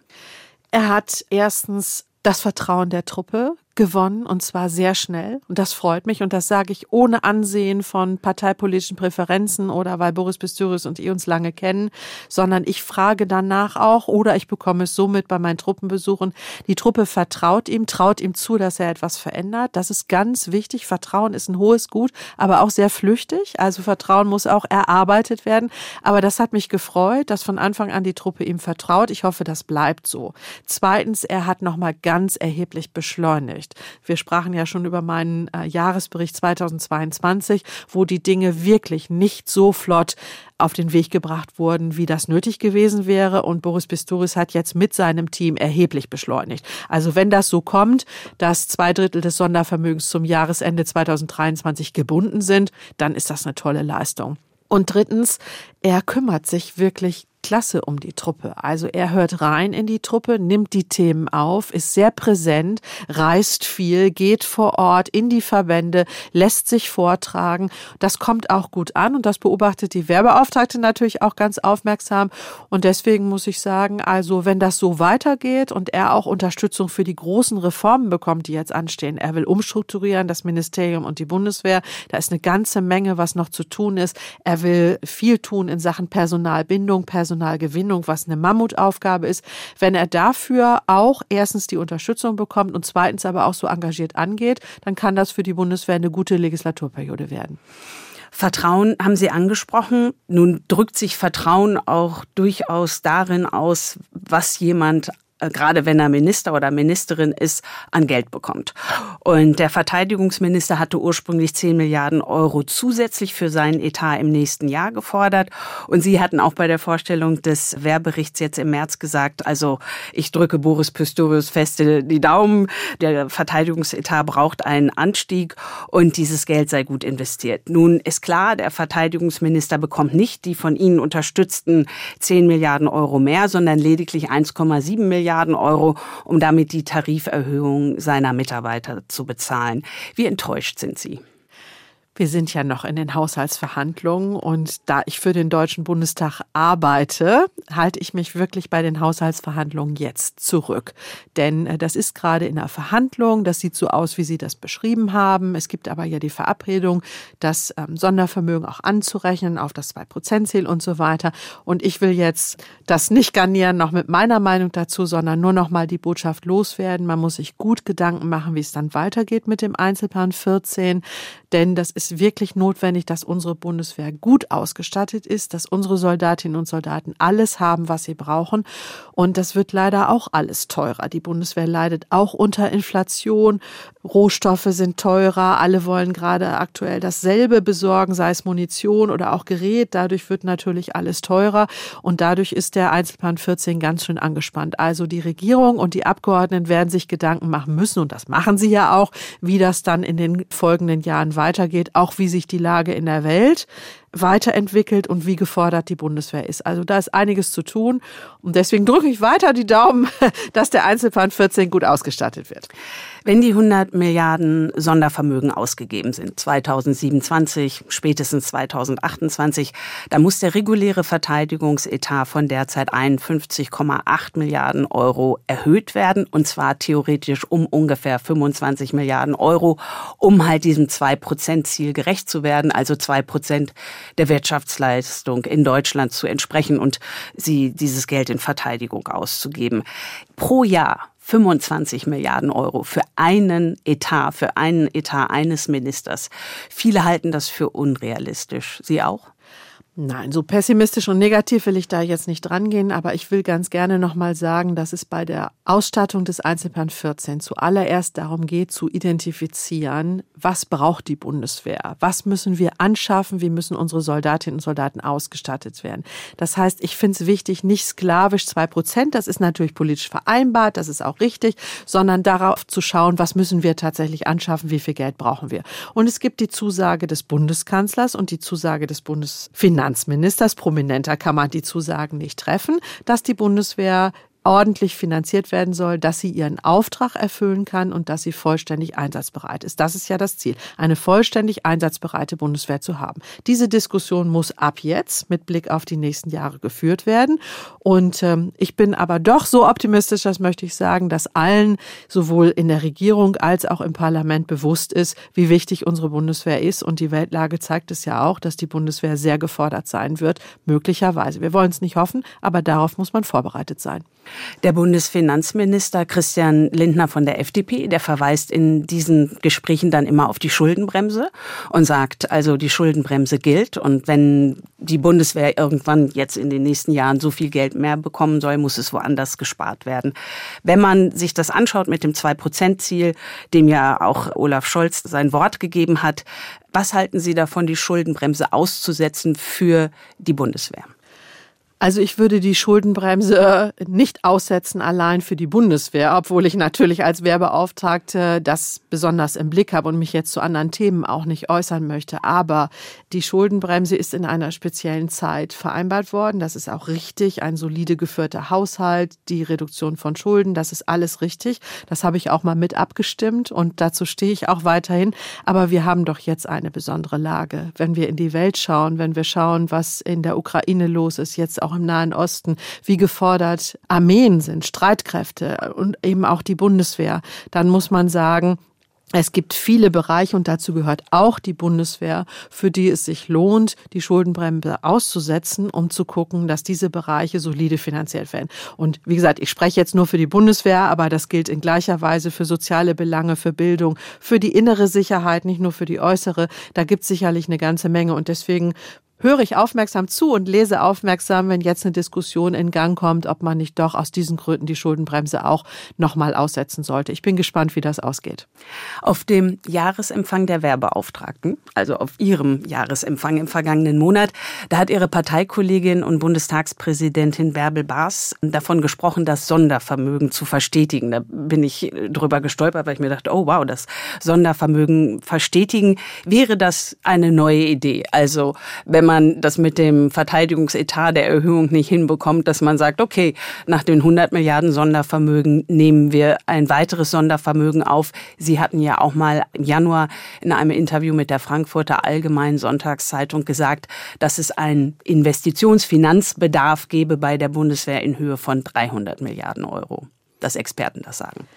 Er hat erstens das Vertrauen der Truppe gewonnen und zwar sehr schnell. Und das freut mich und das sage ich ohne Ansehen von parteipolitischen Präferenzen oder weil Boris Pistorius und ich uns lange kennen, sondern ich frage danach auch oder ich bekomme es somit bei meinen Truppenbesuchen. Die Truppe vertraut ihm, traut ihm zu, dass er etwas verändert. Das ist ganz wichtig. Vertrauen ist ein hohes Gut, aber auch sehr flüchtig. Also Vertrauen muss auch erarbeitet werden. Aber das hat mich gefreut, dass von Anfang an die Truppe ihm vertraut. Ich hoffe, das bleibt so. Zweitens, er hat nochmal ganz erheblich beschleunigt beschäftigt. Wir sprachen ja schon über meinen äh, Jahresbericht 2022, wo die Dinge wirklich nicht so flott auf den Weg gebracht wurden, wie das nötig gewesen wäre. Und Boris Pistorius hat jetzt mit seinem Team erheblich beschleunigt. Also wenn das so kommt, dass zwei Drittel des Sondervermögens zum Jahresende 2023 gebunden sind, dann ist das eine tolle Leistung. Und drittens, er kümmert sich wirklich klasse um die Truppe. Also er hört rein in die Truppe, nimmt die Themen auf, ist sehr präsent, reist viel, geht vor Ort in die Verbände, lässt sich vortragen. Das kommt auch gut an und das beobachtet die Werbeauftragte natürlich auch ganz aufmerksam. Und deswegen muss ich sagen, also wenn das so weitergeht und er auch Unterstützung für die großen Reformen bekommt, die jetzt anstehen, er will umstrukturieren, das Ministerium und die Bundeswehr, da ist eine ganze Menge, was noch zu tun ist. Er will viel tun in Sachen Personalbindung, Personal Personalgewinnung, was eine Mammutaufgabe ist, wenn er dafür auch erstens die Unterstützung bekommt und zweitens aber auch so engagiert angeht, dann kann das für die Bundeswehr eine gute Legislaturperiode werden. Vertrauen haben Sie angesprochen. Nun drückt sich Vertrauen auch durchaus darin aus, was jemand gerade wenn er Minister oder Ministerin ist, an Geld bekommt. Und der Verteidigungsminister hatte ursprünglich 10 Milliarden Euro zusätzlich für seinen Etat im nächsten Jahr gefordert. Und Sie hatten auch bei der Vorstellung des Wehrberichts jetzt im März gesagt, also ich drücke Boris Pistorius feste die Daumen, der Verteidigungsetat braucht einen Anstieg und dieses Geld sei gut investiert. Nun ist klar, der Verteidigungsminister bekommt nicht die von Ihnen unterstützten 10 Milliarden Euro mehr, sondern lediglich 1,7 Milliarden Milliarden Euro, um damit die Tariferhöhung seiner Mitarbeiter zu bezahlen. Wie enttäuscht sind Sie? Wir sind ja noch in den Haushaltsverhandlungen und da ich für den Deutschen Bundestag arbeite, halte ich mich wirklich bei den Haushaltsverhandlungen jetzt zurück. Denn äh, das ist gerade in der Verhandlung, das sieht so aus, wie Sie das beschrieben haben. Es gibt aber ja die Verabredung, das ähm, Sondervermögen auch anzurechnen auf das 2-Prozent-Ziel und so weiter. Und ich will jetzt das nicht garnieren noch mit meiner Meinung dazu, sondern nur noch mal die Botschaft loswerden. Man muss sich gut Gedanken machen, wie es dann weitergeht mit dem Einzelplan 14. Denn das ist wirklich notwendig, dass unsere Bundeswehr gut ausgestattet ist, dass unsere Soldatinnen und Soldaten alles haben, was sie brauchen. Und das wird leider auch alles teurer. Die Bundeswehr leidet auch unter Inflation. Rohstoffe sind teurer. Alle wollen gerade aktuell dasselbe besorgen, sei es Munition oder auch Gerät. Dadurch wird natürlich alles teurer. Und dadurch ist der Einzelplan 14 ganz schön angespannt. Also die Regierung und die Abgeordneten werden sich Gedanken machen müssen. Und das machen sie ja auch, wie das dann in den folgenden Jahren weitergeht, auch wie sich die Lage in der Welt weiterentwickelt und wie gefordert die Bundeswehr ist. Also da ist einiges zu tun und deswegen drücke ich weiter die Daumen, dass der Einzelplan 14 gut ausgestattet wird. Wenn die 100 Milliarden Sondervermögen ausgegeben sind, 2027, spätestens 2028, dann muss der reguläre Verteidigungsetat von derzeit 51,8 Milliarden Euro erhöht werden und zwar theoretisch um ungefähr 25 Milliarden Euro, um halt diesem 2-Prozent-Ziel gerecht zu werden, also 2 Prozent der Wirtschaftsleistung in Deutschland zu entsprechen und sie dieses Geld in Verteidigung auszugeben. Pro Jahr 25 Milliarden Euro für einen Etat, für einen Etat eines Ministers. Viele halten das für unrealistisch. Sie auch? Nein, so pessimistisch und negativ will ich da jetzt nicht drangehen, aber ich will ganz gerne nochmal sagen, dass es bei der Ausstattung des Einzelplan 14 zuallererst darum geht, zu identifizieren, was braucht die Bundeswehr? Was müssen wir anschaffen? Wie müssen unsere Soldatinnen und Soldaten ausgestattet werden? Das heißt, ich finde es wichtig, nicht sklavisch zwei Prozent, das ist natürlich politisch vereinbart, das ist auch richtig, sondern darauf zu schauen, was müssen wir tatsächlich anschaffen, wie viel Geld brauchen wir? Und es gibt die Zusage des Bundeskanzlers und die Zusage des Bundesfinanzministers Finanzministers, prominenter kann man die Zusagen nicht treffen, dass die Bundeswehr ordentlich finanziert werden soll, dass sie ihren Auftrag erfüllen kann und dass sie vollständig einsatzbereit ist. Das ist ja das Ziel, eine vollständig einsatzbereite Bundeswehr zu haben. Diese Diskussion muss ab jetzt mit Blick auf die nächsten Jahre geführt werden. Und ähm, ich bin aber doch so optimistisch, das möchte ich sagen, dass allen sowohl in der Regierung als auch im Parlament bewusst ist, wie wichtig unsere Bundeswehr ist. Und die Weltlage zeigt es ja auch, dass die Bundeswehr sehr gefordert sein wird, möglicherweise. Wir wollen es nicht hoffen, aber darauf muss man vorbereitet sein. Der Bundesfinanzminister Christian Lindner von der FDP, der verweist in diesen Gesprächen dann immer auf die Schuldenbremse und sagt, also die Schuldenbremse gilt und wenn die Bundeswehr irgendwann jetzt in den nächsten Jahren so viel Geld mehr bekommen soll, muss es woanders gespart werden. Wenn man sich das anschaut mit dem Zwei-Prozent-Ziel, dem ja auch Olaf Scholz sein Wort gegeben hat, was halten Sie davon, die Schuldenbremse auszusetzen für die Bundeswehr? Also ich würde die Schuldenbremse nicht aussetzen allein für die Bundeswehr, obwohl ich natürlich als Wehrbeauftragte das besonders im Blick habe und mich jetzt zu anderen Themen auch nicht äußern möchte. Aber die Schuldenbremse ist in einer speziellen Zeit vereinbart worden. Das ist auch richtig. Ein solide geführter Haushalt, die Reduktion von Schulden, das ist alles richtig. Das habe ich auch mal mit abgestimmt und dazu stehe ich auch weiterhin. Aber wir haben doch jetzt eine besondere Lage. Wenn wir in die Welt schauen, wenn wir schauen, was in der Ukraine los ist, jetzt auch im Nahen Osten, wie gefordert Armeen sind, Streitkräfte und eben auch die Bundeswehr, dann muss man sagen, es gibt viele Bereiche und dazu gehört auch die Bundeswehr, für die es sich lohnt, die Schuldenbremse auszusetzen, um zu gucken, dass diese Bereiche solide finanziert werden. Und wie gesagt, ich spreche jetzt nur für die Bundeswehr, aber das gilt in gleicher Weise für soziale Belange, für Bildung, für die innere Sicherheit, nicht nur für die äußere. Da gibt es sicherlich eine ganze Menge und deswegen höre ich aufmerksam zu und lese aufmerksam, wenn jetzt eine Diskussion in Gang kommt, ob man nicht doch aus diesen Gründen die Schuldenbremse auch nochmal aussetzen sollte. Ich bin gespannt, wie das ausgeht. Auf dem Jahresempfang der Werbeauftragten, also auf Ihrem Jahresempfang im vergangenen Monat, da hat Ihre Parteikollegin und Bundestagspräsidentin Bärbel Baas davon gesprochen, das Sondervermögen zu verstetigen. Da bin ich drüber gestolpert, weil ich mir dachte, oh wow, das Sondervermögen verstetigen. Wäre das eine neue Idee? Also, wenn wenn man das mit dem Verteidigungsetat der Erhöhung nicht hinbekommt, dass man sagt, okay, nach den 100 Milliarden Sondervermögen nehmen wir ein weiteres Sondervermögen auf. Sie hatten ja auch mal im Januar in einem Interview mit der Frankfurter Allgemeinen Sonntagszeitung gesagt, dass es einen Investitionsfinanzbedarf gebe bei der Bundeswehr in Höhe von 300 Milliarden Euro. Dass Experten das sagen.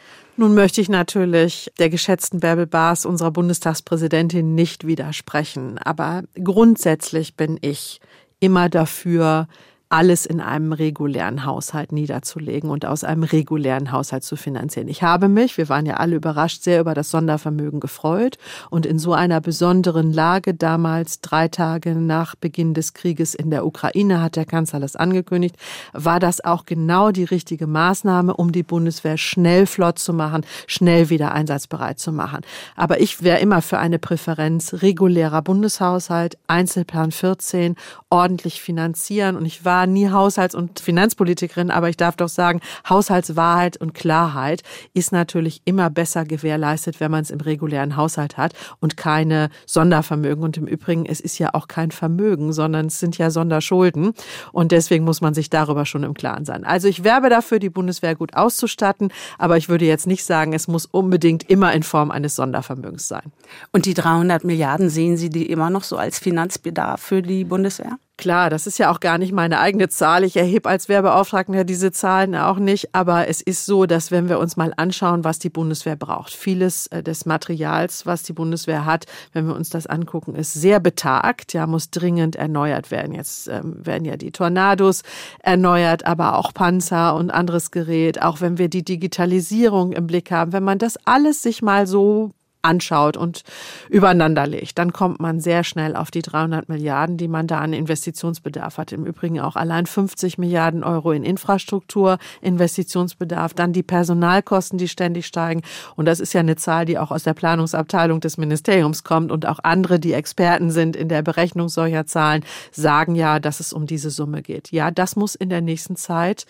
Nun möchte ich natürlich der geschätzten Bärbel Baas, unserer Bundestagspräsidentin, nicht widersprechen. Aber grundsätzlich bin ich immer dafür, alles in einem regulären Haushalt niederzulegen und aus einem regulären Haushalt zu finanzieren. Ich habe mich, wir waren ja alle überrascht, sehr über das Sondervermögen gefreut und in so einer besonderen Lage damals, drei Tage nach Beginn des Krieges in der Ukraine, hat der Kanzler das angekündigt, war das auch genau die richtige Maßnahme, um die Bundeswehr schnell flott zu machen, schnell wieder einsatzbereit zu machen. Aber ich wäre immer für eine Präferenz regulärer Bundeshaushalt, Einzelplan 14, ordentlich finanzieren und ich war war nie Haushalts- und Finanzpolitikerin, aber ich darf doch sagen, Haushaltswahrheit und Klarheit ist natürlich immer besser gewährleistet, wenn man es im regulären Haushalt hat und keine Sondervermögen. Und im Übrigen, es ist ja auch kein Vermögen, sondern es sind ja Sonderschulden. Und deswegen muss man sich darüber schon im Klaren sein. Also ich werbe dafür, die Bundeswehr gut auszustatten, aber ich würde jetzt nicht sagen, es muss unbedingt immer in Form eines Sondervermögens sein. Und die 300 Milliarden sehen Sie die immer noch so als Finanzbedarf für die Bundeswehr? Klar, das ist ja auch gar nicht meine eigene Zahl. Ich erhebe als Werbeauftragter diese Zahlen auch nicht. Aber es ist so, dass wenn wir uns mal anschauen, was die Bundeswehr braucht, vieles äh, des Materials, was die Bundeswehr hat, wenn wir uns das angucken, ist sehr betagt. Ja, muss dringend erneuert werden. Jetzt ähm, werden ja die Tornados erneuert, aber auch Panzer und anderes Gerät. Auch wenn wir die Digitalisierung im Blick haben, wenn man das alles sich mal so anschaut und übereinander legt, dann kommt man sehr schnell auf die 300 Milliarden, die man da an Investitionsbedarf hat. Im Übrigen auch allein 50 Milliarden Euro in Infrastruktur, Investitionsbedarf, dann die Personalkosten, die ständig steigen. Und das ist ja eine Zahl, die auch aus der Planungsabteilung des Ministeriums kommt und auch andere, die Experten sind in der Berechnung solcher Zahlen, sagen ja, dass es um diese Summe geht. Ja, das muss in der nächsten Zeit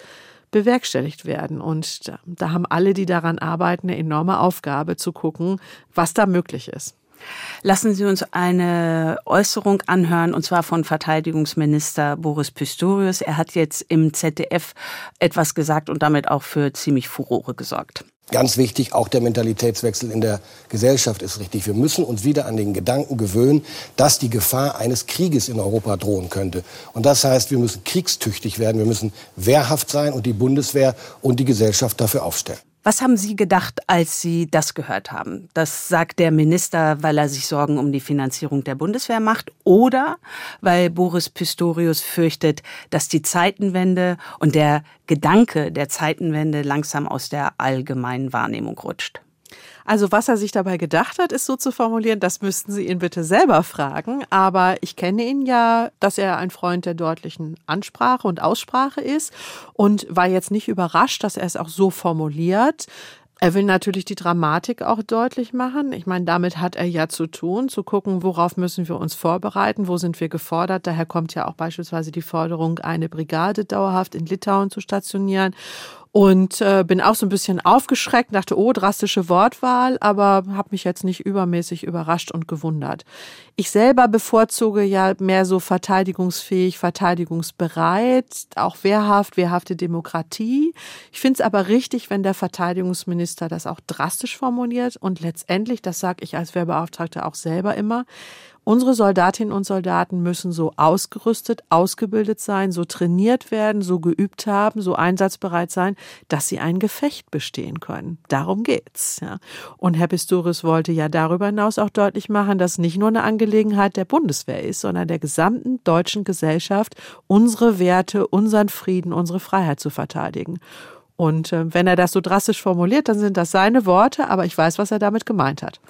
bewerkstelligt werden. Und da haben alle, die daran arbeiten, eine enorme Aufgabe zu gucken, was da möglich ist. Lassen Sie uns eine Äußerung anhören, und zwar von Verteidigungsminister Boris Pistorius. Er hat jetzt im ZDF etwas gesagt und damit auch für ziemlich Furore gesorgt. Ganz wichtig, auch der Mentalitätswechsel in der Gesellschaft ist richtig. Wir müssen uns wieder an den Gedanken gewöhnen, dass die Gefahr eines Krieges in Europa drohen könnte. Und das heißt, wir müssen kriegstüchtig werden, wir müssen wehrhaft sein und die Bundeswehr und die Gesellschaft dafür aufstellen. Was haben Sie gedacht, als Sie das gehört haben? Das sagt der Minister, weil er sich Sorgen um die Finanzierung der Bundeswehr macht oder weil Boris Pistorius fürchtet, dass die Zeitenwende und der Gedanke der Zeitenwende langsam aus der allgemeinen Wahrnehmung rutscht? Also was er sich dabei gedacht hat, ist so zu formulieren, das müssten Sie ihn bitte selber fragen. Aber ich kenne ihn ja, dass er ein Freund der deutlichen Ansprache und Aussprache ist und war jetzt nicht überrascht, dass er es auch so formuliert. Er will natürlich die Dramatik auch deutlich machen. Ich meine, damit hat er ja zu tun, zu gucken, worauf müssen wir uns vorbereiten, wo sind wir gefordert. Daher kommt ja auch beispielsweise die Forderung, eine Brigade dauerhaft in Litauen zu stationieren und äh, bin auch so ein bisschen aufgeschreckt, dachte, oh, drastische Wortwahl, aber habe mich jetzt nicht übermäßig überrascht und gewundert. Ich selber bevorzuge ja mehr so verteidigungsfähig, verteidigungsbereit, auch wehrhaft, wehrhafte Demokratie. Ich finde es aber richtig, wenn der Verteidigungsminister das auch drastisch formuliert und letztendlich, das sage ich als Wehrbeauftragter auch selber immer, Unsere Soldatinnen und Soldaten müssen so ausgerüstet, ausgebildet sein, so trainiert werden, so geübt haben, so einsatzbereit sein, dass sie ein Gefecht bestehen können. Darum geht's. Ja. Und Herr Pistorius wollte ja darüber hinaus auch deutlich machen, dass nicht nur eine Angelegenheit der Bundeswehr ist, sondern der gesamten deutschen Gesellschaft, unsere Werte, unseren Frieden, unsere Freiheit zu verteidigen. Und äh, wenn er das so drastisch formuliert, dann sind das seine Worte, aber ich weiß, was er damit gemeint hat.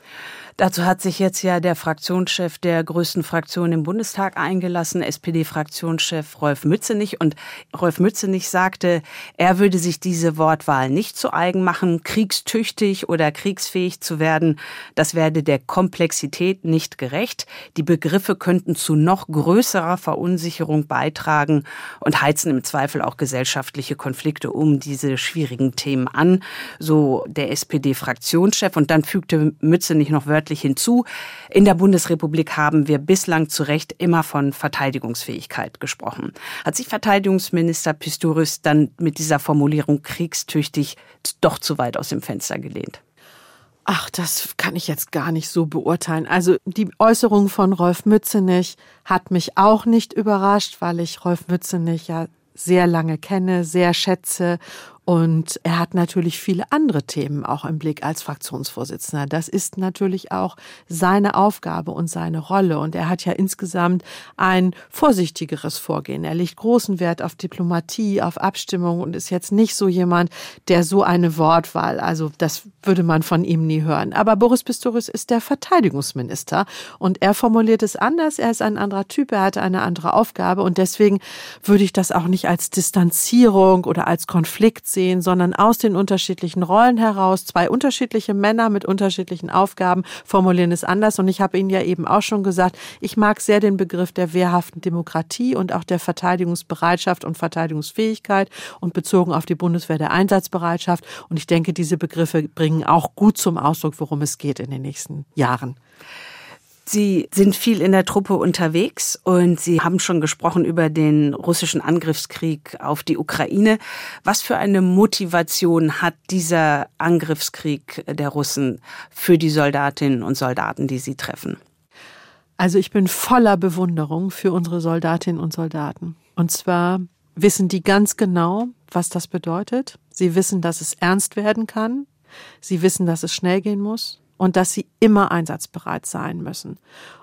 Dazu hat sich jetzt ja der Fraktionschef der größten Fraktion im Bundestag eingelassen, SPD-Fraktionschef Rolf Mützenich. Und Rolf Mützenich sagte, er würde sich diese Wortwahl nicht zu eigen machen, kriegstüchtig oder kriegsfähig zu werden. Das werde der Komplexität nicht gerecht. Die Begriffe könnten zu noch größerer Verunsicherung beitragen und heizen im Zweifel auch gesellschaftliche Konflikte um diese schwierigen Themen an. So der SPD-Fraktionschef. Und dann fügte Mützenich noch wörtlich wörtlich hinzu. In der Bundesrepublik haben wir bislang zu Recht immer von Verteidigungsfähigkeit gesprochen. Hat sich Verteidigungsminister Pistorius dann mit dieser Formulierung kriegstüchtig doch zu weit aus dem Fenster gelehnt? Ach, das kann ich jetzt gar nicht so beurteilen. Also die Äußerung von Rolf Mützenich hat mich auch nicht überrascht, weil ich Rolf Mützenich ja sehr lange kenne, sehr schätze und er hat natürlich viele andere Themen auch im Blick als Fraktionsvorsitzender. Das ist natürlich auch seine Aufgabe und seine Rolle. Und er hat ja insgesamt ein vorsichtigeres Vorgehen. Er legt großen Wert auf Diplomatie, auf Abstimmung und ist jetzt nicht so jemand, der so eine Wortwahl, also das würde man von ihm nie hören. Aber Boris Pistorius ist der Verteidigungsminister und er formuliert es anders. Er ist ein anderer Typ, er hat eine andere Aufgabe und deswegen würde ich das auch nicht als Distanzierung oder als Konflikt sehen sehen, sondern aus den unterschiedlichen Rollen heraus. Zwei unterschiedliche Männer mit unterschiedlichen Aufgaben formulieren es anders. Und ich habe Ihnen ja eben auch schon gesagt, ich mag sehr den Begriff der wehrhaften Demokratie und auch der Verteidigungsbereitschaft und Verteidigungsfähigkeit und bezogen auf die Bundeswehr der Einsatzbereitschaft. Und ich denke, diese Begriffe bringen auch gut zum Ausdruck, worum es geht in den nächsten Jahren. Sie sind viel in der Truppe unterwegs und Sie haben schon gesprochen über den russischen Angriffskrieg auf die Ukraine. Was für eine Motivation hat dieser Angriffskrieg der Russen für die Soldatinnen und Soldaten, die Sie treffen? Also ich bin voller Bewunderung für unsere Soldatinnen und Soldaten. Und zwar wissen die ganz genau, was das bedeutet. Sie wissen, dass es ernst werden kann. Sie wissen, dass es schnell gehen muss und dass sie immer einsatzbereit sein müssen.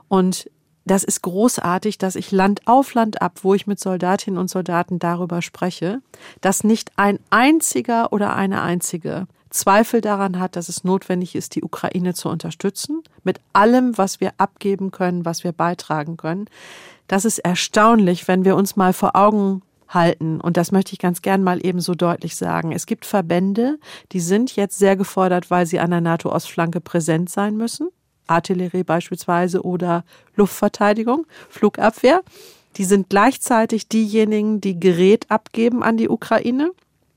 Und das ist großartig, dass ich Land auf Land ab, wo ich mit Soldatinnen und Soldaten darüber spreche, dass nicht ein einziger oder eine einzige Zweifel daran hat, dass es notwendig ist, die Ukraine zu unterstützen, mit allem, was wir abgeben können, was wir beitragen können. Das ist erstaunlich, wenn wir uns mal vor Augen halten. Und das möchte ich ganz gern mal eben so deutlich sagen. Es gibt Verbände, die sind jetzt sehr gefordert, weil sie an der NATO-Ostflanke präsent sein müssen. Artillerie beispielsweise oder Luftverteidigung, Flugabwehr. Die sind gleichzeitig diejenigen, die Gerät abgeben an die Ukraine.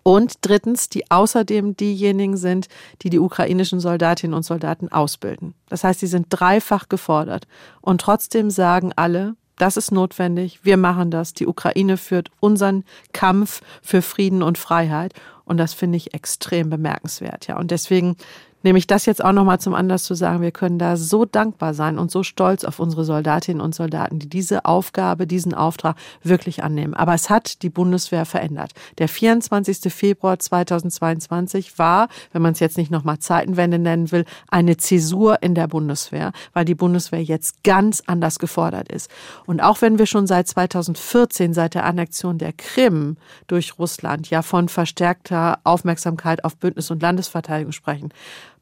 Und drittens, die außerdem diejenigen sind, die die ukrainischen Soldatinnen und Soldaten ausbilden. Das heißt, sie sind dreifach gefordert. Und trotzdem sagen alle, das ist notwendig, wir machen das. Die Ukraine führt unseren Kampf für Frieden und Freiheit. Und das finde ich extrem bemerkenswert. Ja, und deswegen nehme ich das jetzt auch nochmal zum Anlass zu sagen, wir können da so dankbar sein und so stolz auf unsere Soldatinnen und Soldaten, die diese Aufgabe, diesen Auftrag wirklich annehmen. Aber es hat die Bundeswehr verändert. Der 24. Februar 2022 war, wenn man es jetzt nicht nochmal Zeitenwende nennen will, eine Zäsur in der Bundeswehr, weil die Bundeswehr jetzt ganz anders gefordert ist. Und auch wenn wir schon seit 2014, seit der Annexion der Krim durch Russland, ja von verstärkter Aufmerksamkeit auf Bündnis- und Landesverteidigung sprechen,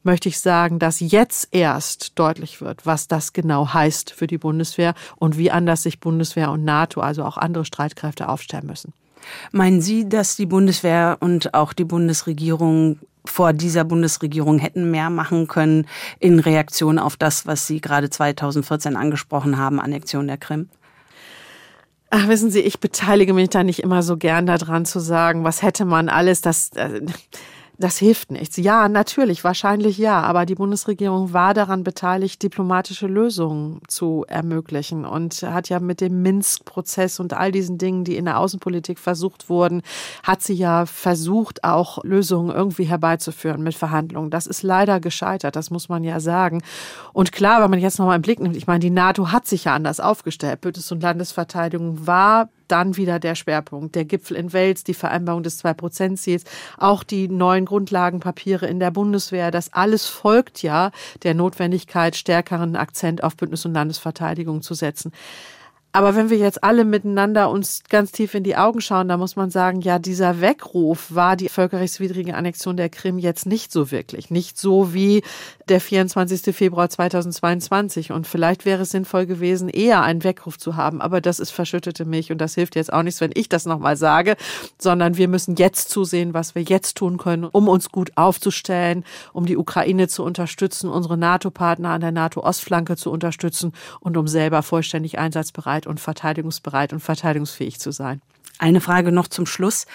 möchte ich sagen, dass jetzt erst deutlich wird, was das genau heißt für die Bundeswehr und wie anders sich Bundeswehr und NATO, also auch andere Streitkräfte aufstellen müssen. Meinen Sie, dass die Bundeswehr und auch die Bundesregierung vor dieser Bundesregierung hätten mehr machen können in Reaktion auf das, was Sie gerade 2014 angesprochen haben, Annexion der Krim? Ach, wissen Sie, ich beteilige mich da nicht immer so gern daran zu sagen, was hätte man alles, das, äh, das hilft nichts. Ja, natürlich, wahrscheinlich ja. Aber die Bundesregierung war daran beteiligt, diplomatische Lösungen zu ermöglichen und hat ja mit dem Minsk-Prozess und all diesen Dingen, die in der Außenpolitik versucht wurden, hat sie ja versucht, auch Lösungen irgendwie herbeizuführen mit Verhandlungen. Das ist leider gescheitert, das muss man ja sagen. Und klar, wenn man jetzt nochmal im Blick nimmt, ich meine, die NATO hat sich ja anders aufgestellt. Bündnis- und Landesverteidigung war dann wieder der Schwerpunkt. Der Gipfel in Wels, die Vereinbarung des Zwei-Prozent-Ziels, auch die neuen Grundlagenpapiere in der Bundeswehr. Das alles folgt ja der Notwendigkeit, stärkeren Akzent auf Bündnis- und Landesverteidigung zu setzen. Aber wenn wir jetzt alle miteinander uns ganz tief in die Augen schauen, da muss man sagen, ja, dieser Weckruf war die völkerrechtswidrige Annexion der Krim jetzt nicht so wirklich. Nicht so wie der 24. Februar 2022. Und vielleicht wäre es sinnvoll gewesen, eher einen Weckruf zu haben. Aber das ist verschüttete Milch und das hilft jetzt auch nichts, wenn ich das nochmal sage, sondern wir müssen jetzt zusehen, was wir jetzt tun können, um uns gut aufzustellen, um die Ukraine zu unterstützen, unsere NATO-Partner an der NATO-Ostflanke zu unterstützen und um selber vollständig einsatzbereit und verteidigungsbereit und verteidigungsfähig zu sein. Eine Frage noch zum Schluss.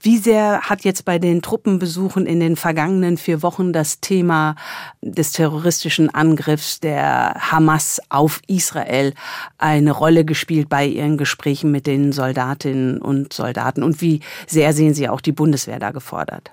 Wie sehr hat jetzt bei den Truppenbesuchen in den vergangenen vier Wochen das Thema des terroristischen Angriffs der Hamas auf Israel eine Rolle gespielt bei Ihren Gesprächen mit den Soldatinnen und Soldaten? Und wie sehr sehen Sie auch die Bundeswehr da gefordert?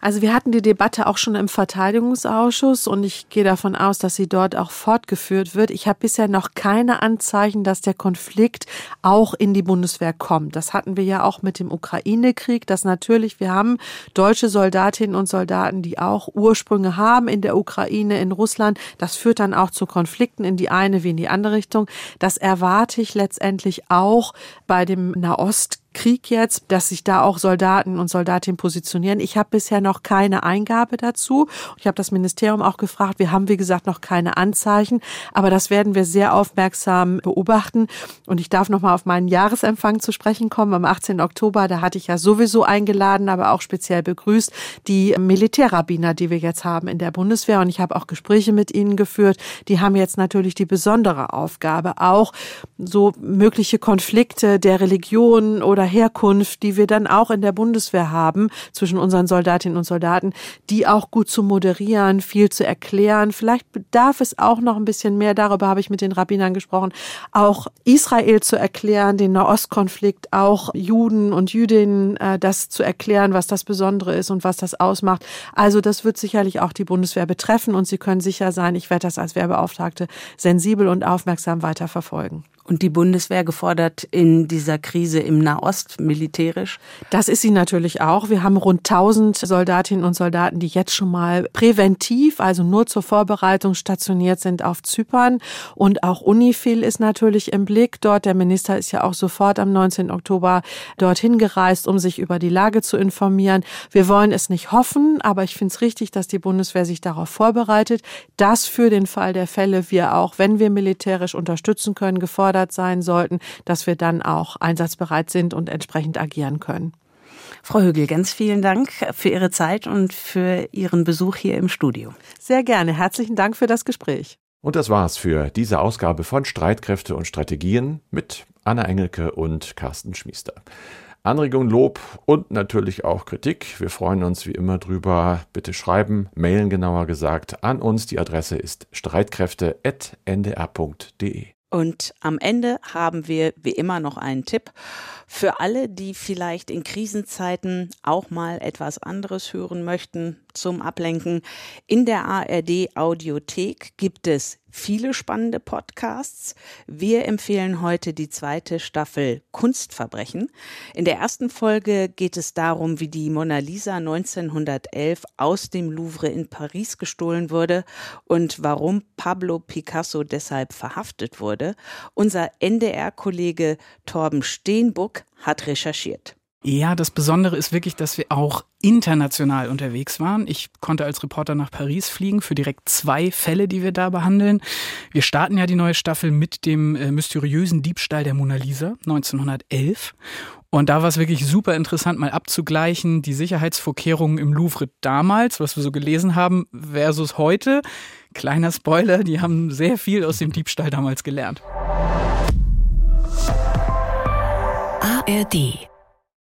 Also wir hatten die Debatte auch schon im Verteidigungsausschuss und ich gehe davon aus, dass sie dort auch fortgeführt wird. Ich habe bisher noch keine Anzeichen, dass der Konflikt auch in die Bundeswehr kommt. Das hatten wir ja auch mit dem Ukraine-Krieg, dass natürlich wir haben deutsche Soldatinnen und Soldaten, die auch Ursprünge haben in der Ukraine, in Russland. Das führt dann auch zu Konflikten in die eine wie in die andere Richtung. Das erwarte ich letztendlich auch bei dem Nahost Krieg jetzt, dass sich da auch Soldaten und Soldatinnen positionieren. Ich habe bisher noch keine Eingabe dazu. Ich habe das Ministerium auch gefragt. Wir haben, wie gesagt, noch keine Anzeichen, aber das werden wir sehr aufmerksam beobachten. Und ich darf noch mal auf meinen Jahresempfang zu sprechen kommen am 18. Oktober. Da hatte ich ja sowieso eingeladen, aber auch speziell begrüßt die Militärrabbiner, die wir jetzt haben in der Bundeswehr. Und ich habe auch Gespräche mit ihnen geführt. Die haben jetzt natürlich die besondere Aufgabe, auch so mögliche Konflikte der Religion oder Herkunft, die wir dann auch in der Bundeswehr haben, zwischen unseren Soldatinnen und Soldaten, die auch gut zu moderieren, viel zu erklären. Vielleicht bedarf es auch noch ein bisschen mehr, darüber habe ich mit den Rabbinern gesprochen, auch Israel zu erklären, den Nahostkonflikt, auch Juden und Jüdinnen äh, das zu erklären, was das Besondere ist und was das ausmacht. Also das wird sicherlich auch die Bundeswehr betreffen und Sie können sicher sein, ich werde das als Wehrbeauftragte sensibel und aufmerksam weiter verfolgen. Und die Bundeswehr gefordert in dieser Krise im Nahost militärisch? Das ist sie natürlich auch. Wir haben rund 1000 Soldatinnen und Soldaten, die jetzt schon mal präventiv, also nur zur Vorbereitung stationiert sind auf Zypern. Und auch Unifil ist natürlich im Blick dort. Der Minister ist ja auch sofort am 19. Oktober dorthin gereist, um sich über die Lage zu informieren. Wir wollen es nicht hoffen, aber ich finde es richtig, dass die Bundeswehr sich darauf vorbereitet, dass für den Fall der Fälle wir auch, wenn wir militärisch unterstützen können, gefordert gefordert sein sollten, dass wir dann auch einsatzbereit sind und entsprechend agieren können. Frau Högel, ganz vielen Dank für Ihre Zeit und für Ihren Besuch hier im Studio. Sehr gerne. Herzlichen Dank für das Gespräch. Und das war's für diese Ausgabe von Streitkräfte und Strategien mit Anna Engelke und Carsten Schmiester. Anregungen, Lob und natürlich auch Kritik. Wir freuen uns wie immer drüber. Bitte schreiben, mailen genauer gesagt an uns. Die Adresse ist streitkräfte.ndr.de. Und am Ende haben wir wie immer noch einen Tipp für alle, die vielleicht in Krisenzeiten auch mal etwas anderes hören möchten zum Ablenken. In der ARD Audiothek gibt es viele spannende Podcasts. Wir empfehlen heute die zweite Staffel Kunstverbrechen. In der ersten Folge geht es darum, wie die Mona Lisa 1911 aus dem Louvre in Paris gestohlen wurde und warum Pablo Picasso deshalb verhaftet wurde. Unser NDR-Kollege Torben Steenbuck hat recherchiert. Ja, das Besondere ist wirklich, dass wir auch international unterwegs waren. Ich konnte als Reporter nach Paris fliegen für direkt zwei Fälle, die wir da behandeln. Wir starten ja die neue Staffel mit dem äh, mysteriösen Diebstahl der Mona Lisa 1911. Und da war es wirklich super interessant, mal abzugleichen, die Sicherheitsvorkehrungen im Louvre damals, was wir so gelesen haben, versus heute. Kleiner Spoiler, die haben sehr viel aus dem Diebstahl damals gelernt. ARD